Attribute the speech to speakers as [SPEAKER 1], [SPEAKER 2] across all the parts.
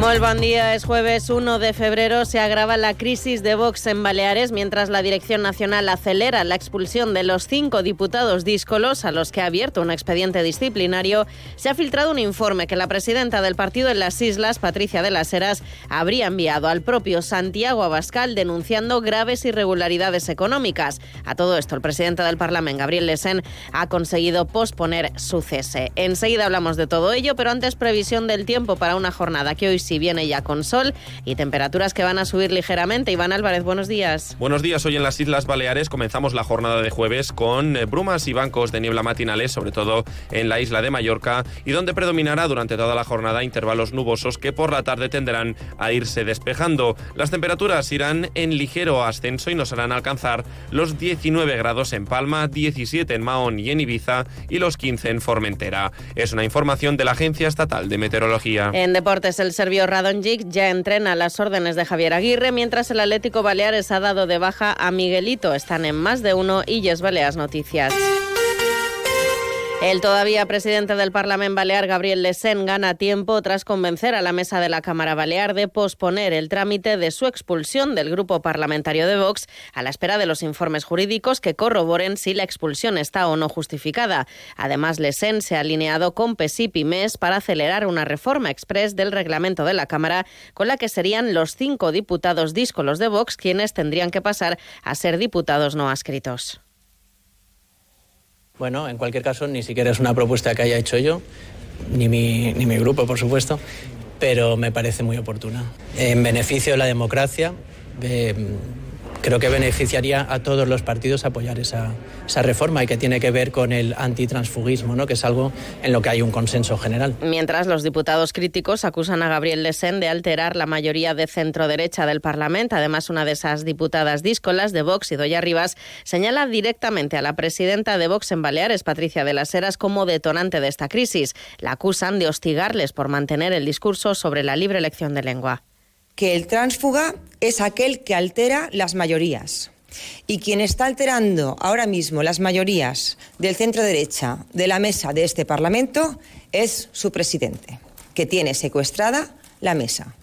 [SPEAKER 1] Muy buen día, es jueves 1 de febrero. Se agrava la crisis de Vox en Baleares mientras la Dirección Nacional acelera la expulsión de los cinco diputados díscolos a los que ha abierto un expediente disciplinario. Se ha filtrado un informe que la presidenta del partido en las islas, Patricia de las Heras, habría enviado al propio Santiago Abascal denunciando graves irregularidades económicas. A todo esto, el presidente del Parlamento, Gabriel Lesen, ha conseguido posponer su cese. Enseguida hablamos de todo ello, pero antes previsión del tiempo para una jornada que hoy si viene ya con sol y temperaturas que van a subir ligeramente. Iván Álvarez, buenos días.
[SPEAKER 2] Buenos días. Hoy en las Islas Baleares comenzamos la jornada de jueves con eh, brumas y bancos de niebla matinales, sobre todo en la isla de Mallorca, y donde predominará durante toda la jornada intervalos nubosos que por la tarde tenderán a irse despejando. Las temperaturas irán en ligero ascenso y nos harán alcanzar los 19 grados en Palma, 17 en Mahón y en Ibiza y los 15 en Formentera. Es una información de la Agencia Estatal de Meteorología.
[SPEAKER 1] En deportes, el servicio Radonjic ya entrena las órdenes de Javier Aguirre, mientras el Atlético Baleares ha dado de baja a Miguelito. Están en más de uno y Yes Baleas Noticias. El todavía presidente del Parlamento Balear, Gabriel Lesen, gana tiempo tras convencer a la mesa de la Cámara Balear de posponer el trámite de su expulsión del grupo parlamentario de Vox a la espera de los informes jurídicos que corroboren si la expulsión está o no justificada. Además, Lesen se ha alineado con PESIP y MES para acelerar una reforma express del reglamento de la Cámara con la que serían los cinco diputados díscolos de Vox quienes tendrían que pasar a ser diputados no adscritos.
[SPEAKER 3] Bueno, en cualquier caso, ni siquiera es una propuesta que haya hecho yo, ni mi, ni mi grupo, por supuesto, pero me parece muy oportuna. En beneficio de la democracia, de creo que beneficiaría a todos los partidos apoyar esa, reforma y que tiene que ver con el antitransfugismo, ¿no? que es algo en lo que hay un consenso general.
[SPEAKER 1] Mientras los diputados críticos acusan a Gabriel Lesen de alterar la mayoría de centro-derecha del Parlamento, además una de esas diputadas díscolas de Vox, Idoya Rivas, señala directamente a la presidenta de Vox en Baleares, Patricia de las Heras, como detonante de esta crisis. La acusan de hostigarles por mantener el discurso sobre la libre elección de lengua
[SPEAKER 4] que el tránsfuga es aquel que altera las mayorías. Y quien está alterando ahora mismo las mayorías del centro derecha de la mesa de este Parlamento es su presidente, que tiene secuestrada la mesa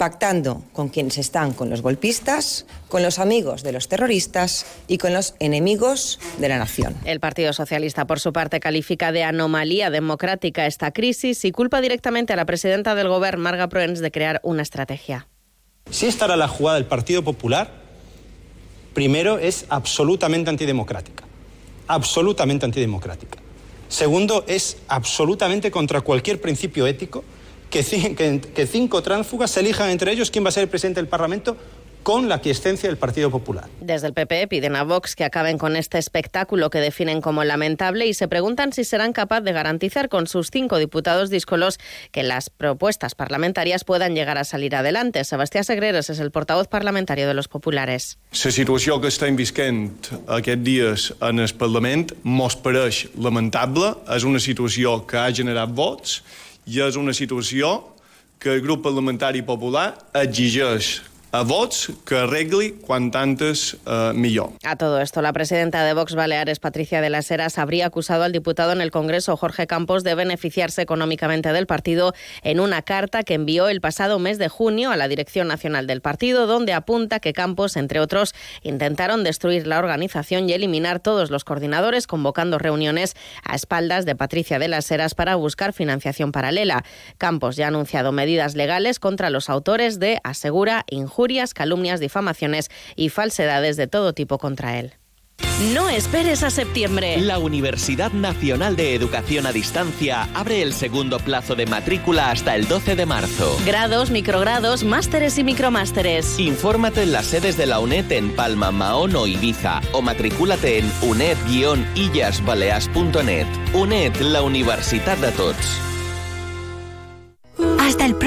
[SPEAKER 4] pactando con quienes están con los golpistas, con los amigos de los terroristas y con los enemigos de la nación.
[SPEAKER 1] El Partido Socialista, por su parte, califica de anomalía democrática esta crisis y culpa directamente a la presidenta del Gobierno, Marga Proens, de crear una estrategia.
[SPEAKER 5] Si esta era la jugada del Partido Popular, primero es absolutamente antidemocrática. Absolutamente antidemocrática. Segundo, es absolutamente contra cualquier principio ético que, cinco tránsfugas se elijan entre ellos quién va a ser el presidente del Parlamento con la aquiescencia del Partido Popular.
[SPEAKER 1] Desde el PP piden a Vox que acaben con este espectáculo que definen como lamentable y se preguntan si serán capaces de garantizar con sus cinco diputados díscolos que las propuestas parlamentarias puedan llegar a salir adelante. Sebastián Segreros es el portavoz parlamentario de los populares.
[SPEAKER 6] La situació que estem visquent aquests dies en el Parlament mos pareix lamentable. És una situació que ha generat vots i és una situació que el grup parlamentari popular exigeix a vots que arregli cuanto antes uh, millor.
[SPEAKER 1] A todo esto, la presidenta de Vox Baleares, Patricia de las Heras, habría acusado al diputado en el Congreso, Jorge Campos, de beneficiarse económicamente del partido en una carta que envió el pasado mes de junio a la Dirección Nacional del partido, donde apunta que Campos, entre otros, intentaron destruir la organización y eliminar todos los coordinadores, convocando reuniones a espaldas de Patricia de las Heras para buscar financiación paralela. Campos ya ha anunciado medidas legales contra los autores de Asegura, Calumnias, difamaciones y falsedades de todo tipo contra él.
[SPEAKER 7] No esperes a septiembre.
[SPEAKER 8] La Universidad Nacional de Educación a Distancia abre el segundo plazo de matrícula hasta el 12 de marzo.
[SPEAKER 7] Grados, microgrados, másteres y micromásteres.
[SPEAKER 8] Infórmate en las sedes de la UNED en Palma, Mahón o Ibiza o matricúlate en uned-illasbaleas.net. UNED, la Universidad de Tots.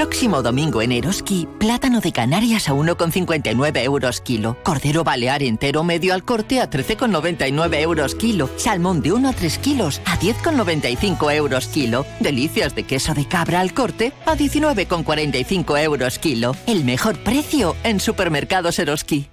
[SPEAKER 9] Próximo domingo en Eroski, plátano de Canarias a 1,59 euros kilo, cordero balear entero medio al corte a 13,99 euros kilo, salmón de 1 a 3 kilos a 10,95 euros kilo, delicias de queso de cabra al corte a 19,45 euros kilo. El mejor precio en supermercados Eroski.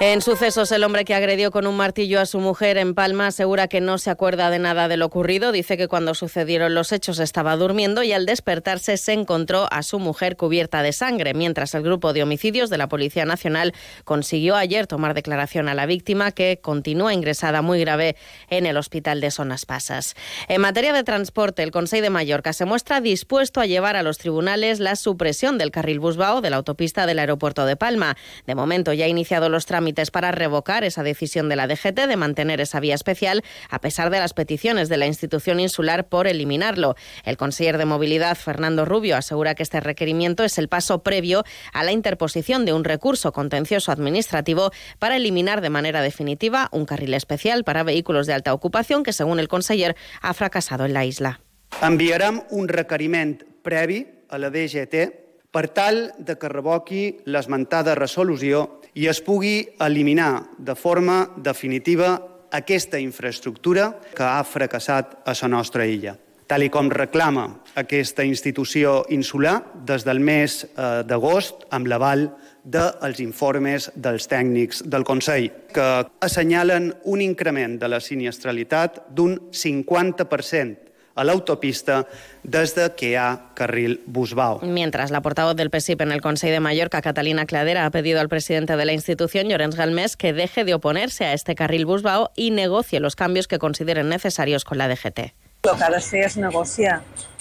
[SPEAKER 1] En sucesos, el hombre que agredió con un martillo a su mujer en Palma asegura que no se acuerda de nada de lo ocurrido. Dice que cuando sucedieron los hechos estaba durmiendo y al despertarse se encontró a su mujer cubierta de sangre, mientras el grupo de homicidios de la Policía Nacional consiguió ayer tomar declaración a la víctima que continúa ingresada muy grave en el hospital de Zonas Pasas. En materia de transporte, el Consejo de Mallorca se muestra dispuesto a llevar a los tribunales la supresión del carril Busbao de la autopista del aeropuerto de Palma. De momento ya ha iniciado los trámites para revocar esa decisión de la DGT de mantener esa vía especial, a pesar de las peticiones de la institución insular por eliminarlo. El conseller de Movilidad, Fernando Rubio, asegura que este requerimiento es el paso previo a la interposición de un recurso contencioso administrativo para eliminar de manera definitiva un carril especial para vehículos de alta ocupación que, según el conseller, ha fracasado en la isla.
[SPEAKER 10] Enviarem un requeriment previ a la DGT per tal de que revoqui l'esmentada resolució i es pugui eliminar de forma definitiva aquesta infraestructura que ha fracassat a la nostra illa. Tal com reclama aquesta institució insular des del mes eh, d'agost amb l'aval dels informes dels tècnics del Consell, que assenyalen un increment de la sinistralitat d'un 50% a la autopista desde que ha carril Busbao.
[SPEAKER 1] Mientras la portavoz del PSIP en el Consejo de Mallorca, Catalina Cladera, ha pedido al presidente de la institución, Llorenç Galmés, que deje de oponerse a este carril Busbao y negocie los cambios que consideren necesarios con la DGT.
[SPEAKER 11] El que ha de fer és negociar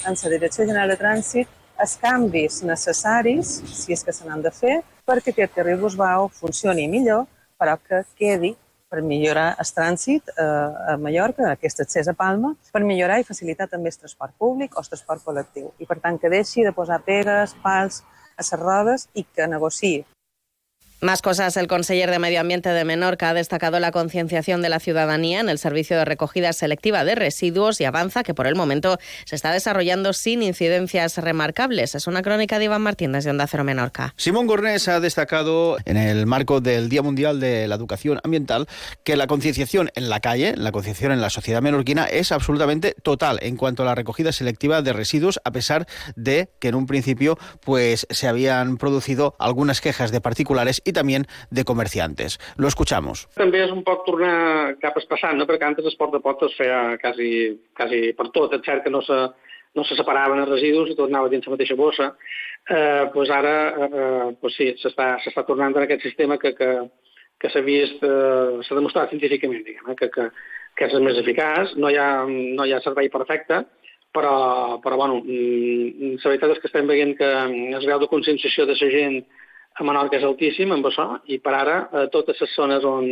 [SPEAKER 11] en la Direcció General de Trànsit els canvis necessaris, si és que se n'han de fer, perquè aquest carril Busbao funcioni millor, però que quedi per millorar el trànsit eh, a Mallorca, aquest accés a Palma, per millorar i facilitar també el transport públic o el transport col·lectiu. I, per tant, que deixi de posar pegues, pals a les rodes i que negociï
[SPEAKER 1] Más cosas. El conseller de Medio Ambiente de Menorca ha destacado la concienciación de la ciudadanía en el servicio de recogida selectiva de residuos y avanza que por el momento se está desarrollando sin incidencias remarcables. Es una crónica de Iván Martínez de Onda Cero Menorca.
[SPEAKER 12] Simón Gornés ha destacado en el marco del Día Mundial de la Educación Ambiental que la concienciación en la calle, la concienciación en la sociedad menorquina es absolutamente total en cuanto a la recogida selectiva de residuos, a pesar de que en un principio pues se habían producido algunas quejas de particulares también de comerciantes. Lo escuchamos.
[SPEAKER 13] També és un poc tornar cap al no? perquè antes el port de pot es feia quasi, quasi per tot. És cert que no se, no se separaven els residus i tot anava dins la mateixa bossa. Eh, pues ara eh, pues sí, s'està tornant en aquest sistema que, que, que s'ha vist, eh, s'ha demostrat científicament, diguem, eh, que, que, que és el més eficaç. No hi ha, no hi ha servei perfecte, però, però bueno, mm, la veritat és que estem veient que el grau de conscienciació de la gent a Menorca és altíssim amb això i per ara a totes les zones on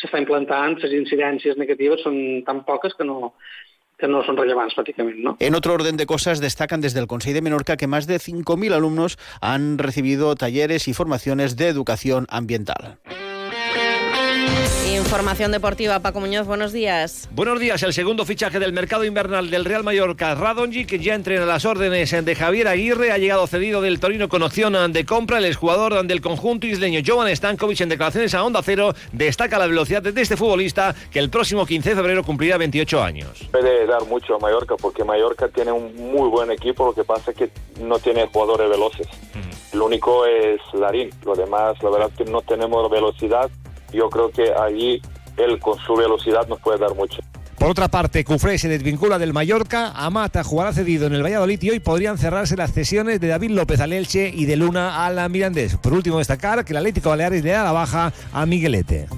[SPEAKER 13] s'està implantant les incidències negatives són tan poques que no, que no son relevantes prácticamente. ¿no?
[SPEAKER 12] En otro orden de cosas, destacan desde el Consejo de Menorca que más de 5.000 alumnos han recibido talleres y formaciones de educación ambiental.
[SPEAKER 1] Información deportiva, Paco Muñoz, buenos días.
[SPEAKER 14] Buenos días, el segundo fichaje del mercado invernal del Real Mallorca, Radonji, que ya entrena las órdenes de Javier Aguirre, ha llegado cedido del Torino con opción de compra. El exjugador del conjunto isleño, Jovan Stankovic, en declaraciones a Onda Cero, destaca la velocidad de este futbolista que el próximo 15 de febrero cumplirá 28 años.
[SPEAKER 15] Puede dar mucho a Mallorca porque Mallorca tiene un muy buen equipo, lo que pasa es que no tiene jugadores veloces. Lo único es Larín, lo demás, la verdad que no tenemos velocidad yo creo que allí él con su velocidad nos puede dar mucho.
[SPEAKER 14] Por otra parte, Cufré se desvincula del Mallorca, Amata jugará cedido en el Valladolid y hoy podrían cerrarse las cesiones de David López al Elche y de Luna a la Mirandés. Por último, destacar que el Atlético Baleares le da la baja a Miguelete.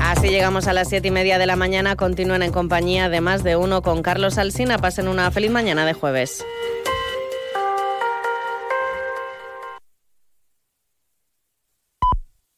[SPEAKER 1] Así llegamos a las siete y media de la mañana. Continúen en compañía de más de uno con Carlos Alsina. Pasen una feliz mañana de jueves.